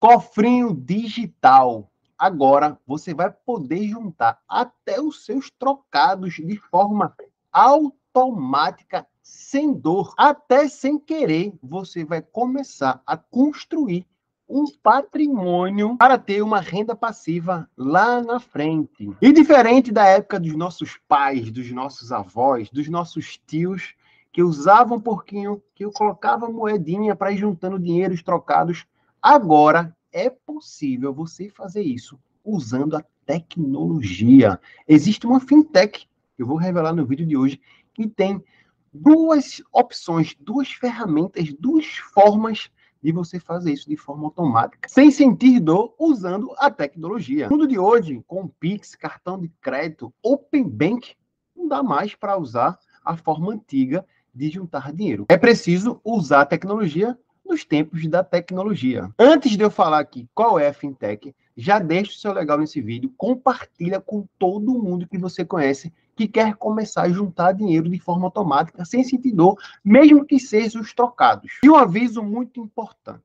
Cofrinho digital. Agora você vai poder juntar até os seus trocados de forma automática, sem dor, até sem querer. Você vai começar a construir um patrimônio para ter uma renda passiva lá na frente. E diferente da época dos nossos pais, dos nossos avós, dos nossos tios, que usavam um pouquinho, que eu colocava moedinha para ir juntando dinheiros trocados Agora é possível você fazer isso usando a tecnologia. Existe uma fintech, que eu vou revelar no vídeo de hoje, que tem duas opções, duas ferramentas, duas formas de você fazer isso de forma automática, sem sentir dor, usando a tecnologia. No mundo de hoje, com Pix, cartão de crédito, Open Bank, não dá mais para usar a forma antiga de juntar dinheiro. É preciso usar a tecnologia nos tempos da tecnologia. Antes de eu falar aqui qual é a fintech, já deixa o seu legal nesse vídeo, compartilha com todo mundo que você conhece que quer começar a juntar dinheiro de forma automática, sem sentir dor, mesmo que sejam os trocados. E um aviso muito importante.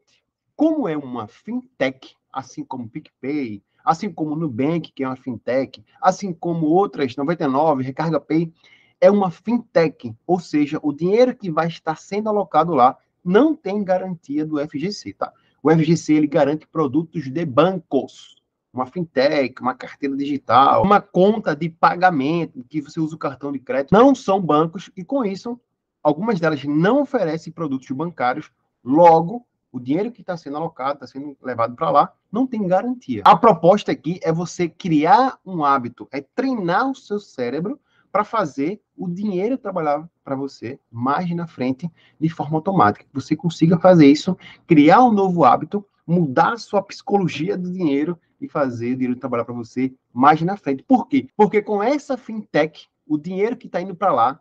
Como é uma fintech, assim como PicPay, assim como Nubank, que é uma fintech, assim como outras, 99, Recarga Pay, é uma fintech, ou seja, o dinheiro que vai estar sendo alocado lá não tem garantia do FGC, tá? O FGC ele garante produtos de bancos, uma fintech, uma carteira digital, uma conta de pagamento que você usa o cartão de crédito, não são bancos e com isso algumas delas não oferecem produtos bancários, logo o dinheiro que está sendo alocado, está sendo levado para lá, não tem garantia. A proposta aqui é você criar um hábito, é treinar o seu cérebro para fazer o dinheiro trabalhar para você mais na frente de forma automática. Você consiga fazer isso, criar um novo hábito, mudar a sua psicologia do dinheiro e fazer o dinheiro trabalhar para você mais na frente. Por quê? Porque com essa fintech, o dinheiro que está indo para lá,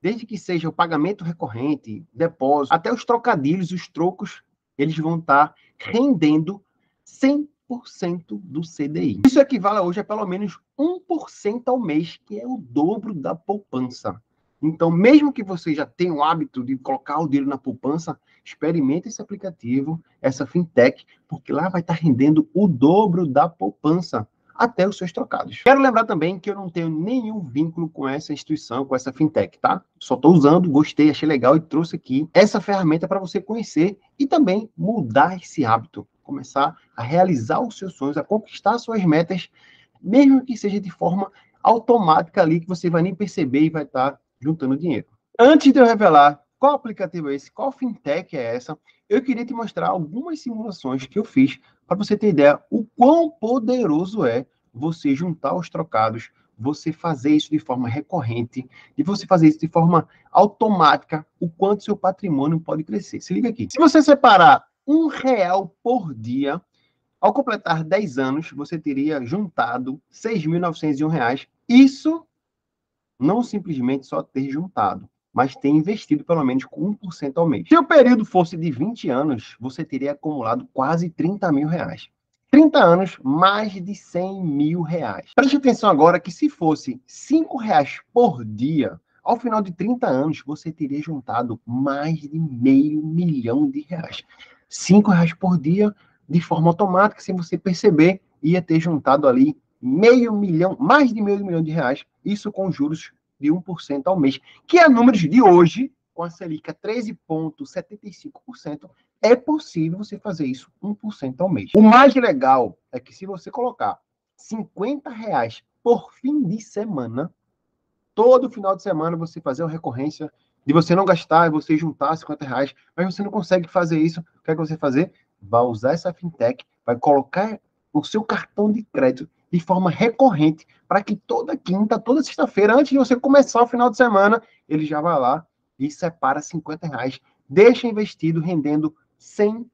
desde que seja o pagamento recorrente, depósito, até os trocadilhos, os trocos, eles vão estar tá rendendo 100 1% do CDI. Isso equivale hoje a pelo menos 1% ao mês, que é o dobro da poupança. Então, mesmo que você já tenha o hábito de colocar o dinheiro na poupança, experimente esse aplicativo, essa fintech, porque lá vai estar rendendo o dobro da poupança até os seus trocados. Quero lembrar também que eu não tenho nenhum vínculo com essa instituição, com essa fintech, tá? Só estou usando, gostei, achei legal e trouxe aqui essa ferramenta para você conhecer e também mudar esse hábito começar a realizar os seus sonhos, a conquistar suas metas, mesmo que seja de forma automática ali, que você vai nem perceber e vai estar juntando dinheiro. Antes de eu revelar qual aplicativo é esse, qual fintech é essa, eu queria te mostrar algumas simulações que eu fiz para você ter ideia o quão poderoso é você juntar os trocados, você fazer isso de forma recorrente, e você fazer isso de forma automática, o quanto seu patrimônio pode crescer. Se liga aqui. Se você separar um real por dia. Ao completar 10 anos, você teria juntado R$ 6.901. Isso não simplesmente só ter juntado, mas ter investido pelo menos com 1% ao mês. Se o período fosse de 20 anos, você teria acumulado quase 30 mil reais. 30 anos, mais de 100 mil reais. Preste atenção agora que se fosse 5 reais por dia, ao final de 30 anos, você teria juntado mais de meio milhão de reais cinco reais por dia, de forma automática, sem você perceber, ia ter juntado ali meio milhão, mais de meio milhão de reais, isso com juros de 1% ao mês, que é números de hoje, com a Selic a 13,75%, é possível você fazer isso 1% ao mês. O mais legal é que se você colocar 50 reais por fim de semana, todo final de semana você fazer uma recorrência de você não gastar você juntar 50 reais, mas você não consegue fazer isso. O que é que você fazer? Vai usar essa fintech, vai colocar o seu cartão de crédito de forma recorrente, para que toda quinta, toda sexta-feira, antes de você começar o final de semana, ele já vai lá e separa 50 reais, deixa investido, rendendo 100%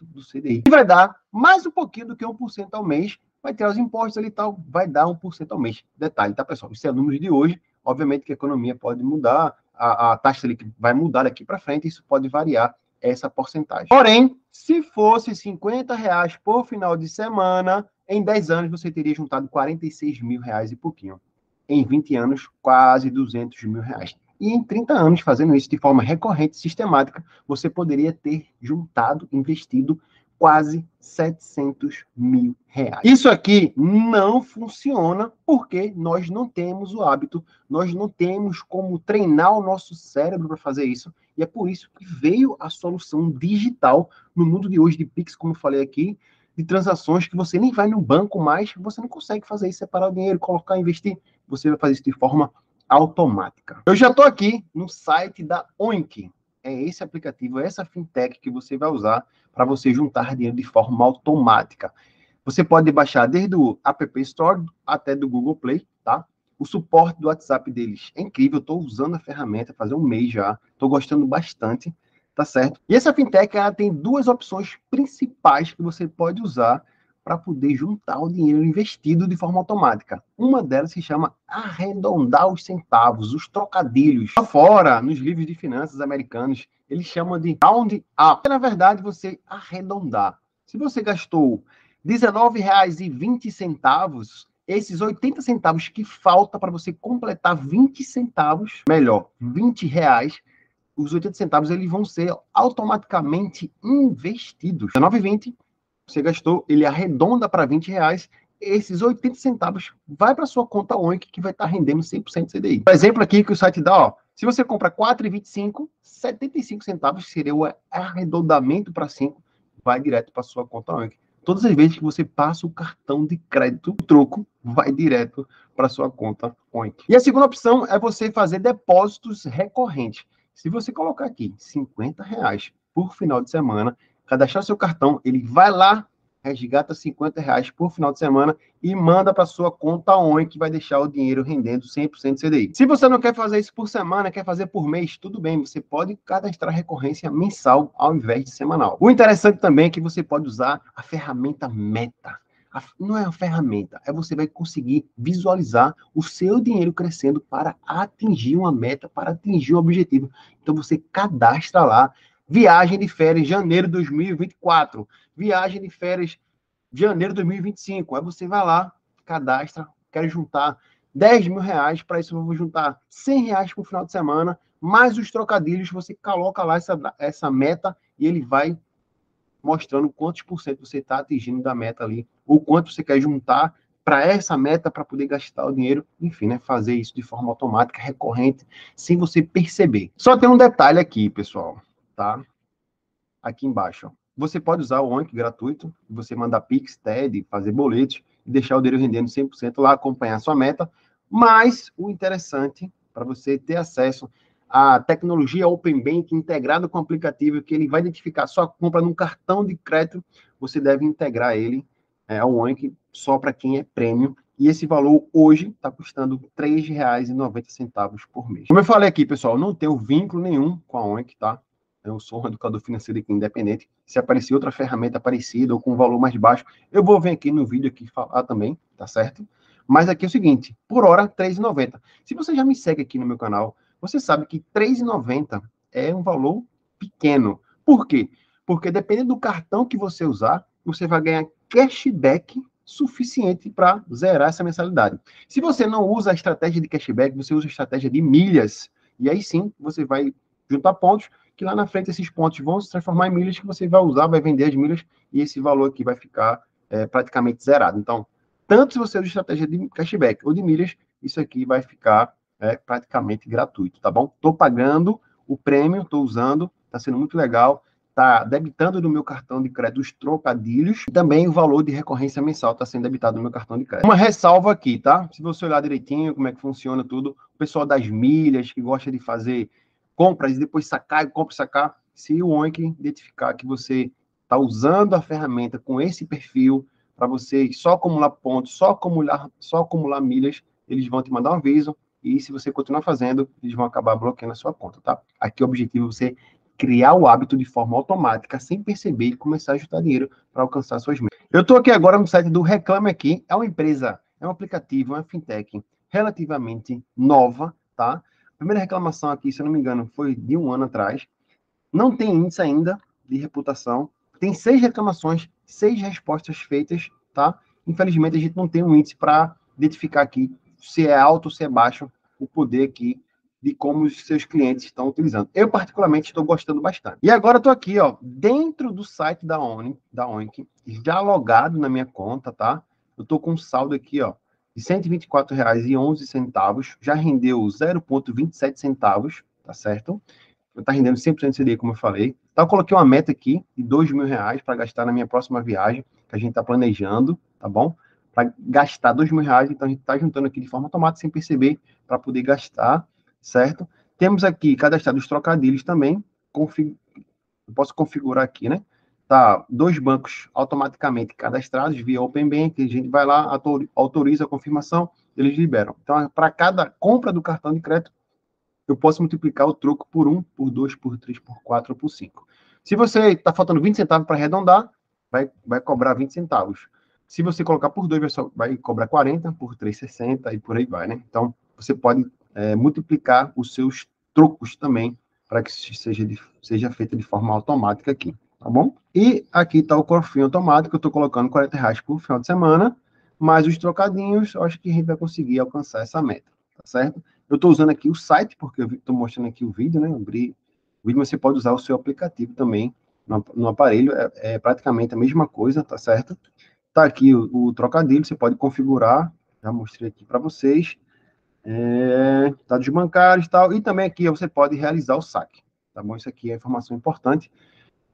do CDI. E vai dar mais um pouquinho do que 1% ao mês, vai ter os impostos ali e tal, vai dar 1% ao mês. Detalhe, tá, pessoal? Isso é número de hoje. Obviamente que a economia pode mudar, a, a taxa Selic vai mudar daqui para frente, isso pode variar essa porcentagem. Porém, se fosse 50 reais por final de semana, em 10 anos você teria juntado 46 mil reais e pouquinho. Em 20 anos, quase 200 mil reais. E em 30 anos, fazendo isso de forma recorrente, sistemática, você poderia ter juntado, investido quase 700 mil reais. Isso aqui não funciona porque nós não temos o hábito, nós não temos como treinar o nosso cérebro para fazer isso. E é por isso que veio a solução digital no mundo de hoje de Pix, como eu falei aqui, de transações que você nem vai no banco mais, você não consegue fazer isso, separar o dinheiro, colocar, investir. Você vai fazer isso de forma automática. Eu já estou aqui no site da Oink. É esse aplicativo, é essa fintech que você vai usar para você juntar dinheiro de forma automática. Você pode baixar desde o App Store até do Google Play, tá? O suporte do WhatsApp deles é incrível. Estou usando a ferramenta faz um mês já. Estou gostando bastante, tá certo? E essa fintech ela tem duas opções principais que você pode usar para poder juntar o dinheiro investido de forma automática. Uma delas se chama arredondar os centavos, os trocadilhos. Lá fora, nos livros de finanças americanos, eles chamam de round up. Na verdade, você arredondar. Se você gastou R$19,20, esses 80 centavos que falta para você completar 20 centavos, melhor, 20 reais, os 80 centavos eles vão ser automaticamente investidos. R$19,20 você gastou, ele arredonda para 20 reais, esses 80 centavos vai para sua conta ONC que vai estar tá rendendo 100% CDI. Por exemplo aqui que o site dá, ó, se você compra 4,25, 75 centavos seria o arredondamento para 5, vai direto para sua conta ONC. Todas as vezes que você passa o cartão de crédito, o troco vai direto para sua conta ONC. E a segunda opção é você fazer depósitos recorrentes. Se você colocar aqui 50 reais por final de semana, cadastrar seu cartão, ele vai lá, resgata 50 reais por final de semana e manda para sua conta ON, que vai deixar o dinheiro rendendo 100% CDI. Se você não quer fazer isso por semana, quer fazer por mês, tudo bem, você pode cadastrar recorrência mensal ao invés de semanal. O interessante também é que você pode usar a ferramenta Meta. Não é uma ferramenta, é você vai conseguir visualizar o seu dinheiro crescendo para atingir uma meta, para atingir um objetivo. Então você cadastra lá Viagem de férias janeiro de 2024. Viagem de férias janeiro de 2025. Aí você vai lá, cadastra, quero juntar 10 mil reais. Para isso, eu vou juntar 100 reais por final de semana, mais os trocadilhos. Você coloca lá essa, essa meta e ele vai mostrando quantos por cento você está atingindo da meta ali, ou quanto você quer juntar para essa meta, para poder gastar o dinheiro, enfim, né, fazer isso de forma automática, recorrente, sem você perceber. Só tem um detalhe aqui, pessoal tá? Aqui embaixo. Você pode usar o ONC gratuito, você mandar Pix, TED, fazer boletos e deixar o dinheiro rendendo 100% lá, acompanhar a sua meta. Mas o interessante, para você ter acesso à tecnologia Open Bank integrada com o aplicativo, que ele vai identificar sua compra num cartão de crédito, você deve integrar ele é, ao ONC só para quem é prêmio. E esse valor hoje está custando R$ 3,90 por mês. Como eu falei aqui, pessoal, não tenho vínculo nenhum com a ONC, tá? Eu sou um educador financeiro aqui independente. Se aparecer outra ferramenta parecida ou com um valor mais baixo, eu vou vir aqui no vídeo aqui falar também, tá certo? Mas aqui é o seguinte, por hora, R$3,90. Se você já me segue aqui no meu canal, você sabe que R$3,90 é um valor pequeno. Por quê? Porque dependendo do cartão que você usar, você vai ganhar cashback suficiente para zerar essa mensalidade. Se você não usa a estratégia de cashback, você usa a estratégia de milhas, e aí sim você vai juntar pontos que lá na frente esses pontos vão se transformar em milhas que você vai usar, vai vender as milhas e esse valor aqui vai ficar é, praticamente zerado. Então, tanto se você usa estratégia de cashback ou de milhas, isso aqui vai ficar é, praticamente gratuito, tá bom? Estou pagando o prêmio, estou usando, está sendo muito legal, está debitando no meu cartão de crédito os trocadilhos, e também o valor de recorrência mensal está sendo debitado no meu cartão de crédito. Uma ressalva aqui, tá? Se você olhar direitinho como é que funciona tudo, o pessoal das milhas que gosta de fazer compras e depois sacar e compra e sacar, se o Oink identificar que você está usando a ferramenta com esse perfil para você só acumular pontos, só acumular, só acumular milhas, eles vão te mandar um aviso e se você continuar fazendo, eles vão acabar bloqueando a sua conta, tá? Aqui o objetivo é você criar o hábito de forma automática, sem perceber e começar a ajustar dinheiro para alcançar suas metas. Eu estou aqui agora no site do Reclame Aqui, é uma empresa, é um aplicativo, é uma fintech relativamente nova, tá? Primeira reclamação aqui, se eu não me engano, foi de um ano atrás. Não tem índice ainda de reputação. Tem seis reclamações, seis respostas feitas, tá? Infelizmente, a gente não tem um índice para identificar aqui se é alto ou se é baixo o poder aqui de como os seus clientes estão utilizando. Eu, particularmente, estou gostando bastante. E agora estou aqui, ó, dentro do site da ONI, da ONIC, já logado na minha conta, tá? Eu estou com um saldo aqui, ó, de R$ 124,11, já rendeu 0,27 centavos, tá certo? Está rendendo 100% CDI, como eu falei. Então, eu coloquei uma meta aqui de mil reais para gastar na minha próxima viagem, que a gente está planejando, tá bom? Para gastar mil reais, então a gente está juntando aqui de forma automática, sem perceber, para poder gastar certo? Temos aqui cadastrado os trocadilhos também. Config... Posso configurar aqui, né? Tá, dois bancos automaticamente cadastrados via Open Bank, a gente vai lá, autoriza a confirmação, eles liberam. Então, para cada compra do cartão de crédito, eu posso multiplicar o troco por 1, por 2, por 3, por 4 ou por 5. Se você está faltando 20 centavos para arredondar, vai, vai cobrar 20 centavos. Se você colocar por 2, vai, cobrar 40, por 3, 60 e por aí vai, né? Então, você pode é, multiplicar os seus trocos também, para que seja, de, seja feita de forma automática aqui, tá bom? E aqui está o cofrinho automático, eu estou colocando 40 reais por final de semana, mais os trocadinhos, eu acho que a gente vai conseguir alcançar essa meta, tá certo? Eu estou usando aqui o site, porque eu estou mostrando aqui o vídeo, né? Abri o vídeo, mas você pode usar o seu aplicativo também no, no aparelho, é, é, praticamente a mesma coisa, tá certo? Tá aqui o, o trocadilho, você pode configurar, já mostrei aqui para vocês, é, dados bancários e tal, e também aqui você pode realizar o saque, tá bom? Isso aqui é informação importante.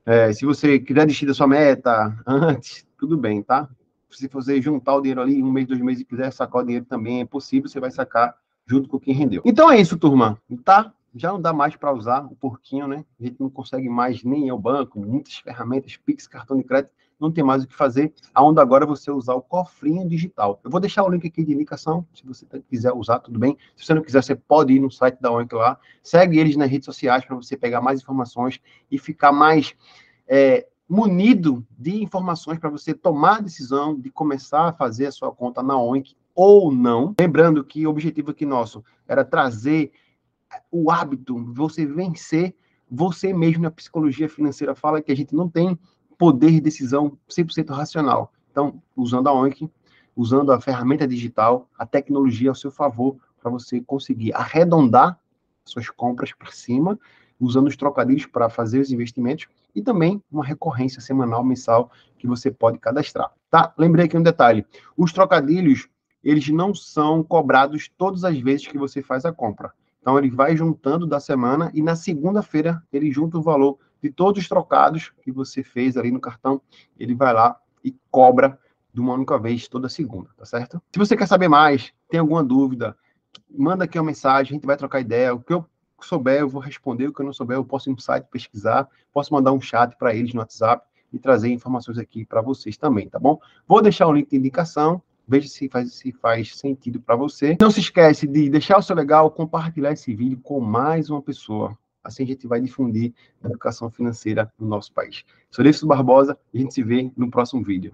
É, se você quiser desistir da sua meta antes, tudo bem, tá? Se você juntar o dinheiro ali, um mês, dois meses, e quiser sacar o dinheiro também é possível, você vai sacar junto com quem rendeu. Então é isso, turma, tá? Já não dá mais para usar o porquinho, né? A gente não consegue mais nem ir ao banco, muitas ferramentas, Pix, cartão de crédito, não tem mais o que fazer, aonde agora você usar o cofrinho digital. Eu vou deixar o link aqui de indicação, se você quiser usar, tudo bem. Se você não quiser, você pode ir no site da ONC lá, segue eles nas redes sociais para você pegar mais informações e ficar mais é, munido de informações para você tomar a decisão de começar a fazer a sua conta na ONC ou não. Lembrando que o objetivo aqui nosso era trazer o hábito, você vencer você mesmo na psicologia financeira fala que a gente não tem poder de decisão 100% racional. Então, usando a ONC, usando a ferramenta digital, a tecnologia ao seu favor, para você conseguir arredondar suas compras para cima, usando os trocadilhos para fazer os investimentos e também uma recorrência semanal, mensal que você pode cadastrar. Tá? Lembrei aqui um detalhe: os trocadilhos eles não são cobrados todas as vezes que você faz a compra. Então ele vai juntando da semana e na segunda-feira ele junta o valor de todos os trocados que você fez ali no cartão, ele vai lá e cobra de uma única vez toda segunda, tá certo? Se você quer saber mais, tem alguma dúvida, manda aqui uma mensagem, a gente vai trocar ideia. O que eu souber, eu vou responder. O que eu não souber, eu posso ir no site pesquisar, posso mandar um chat para eles no WhatsApp e trazer informações aqui para vocês também, tá bom? Vou deixar o link de indicação. Veja se faz, se faz sentido para você. Não se esquece de deixar o seu legal, compartilhar esse vídeo com mais uma pessoa. Assim a gente vai difundir a educação financeira no nosso país. Sou Lívcio Barbosa a gente se vê no próximo vídeo.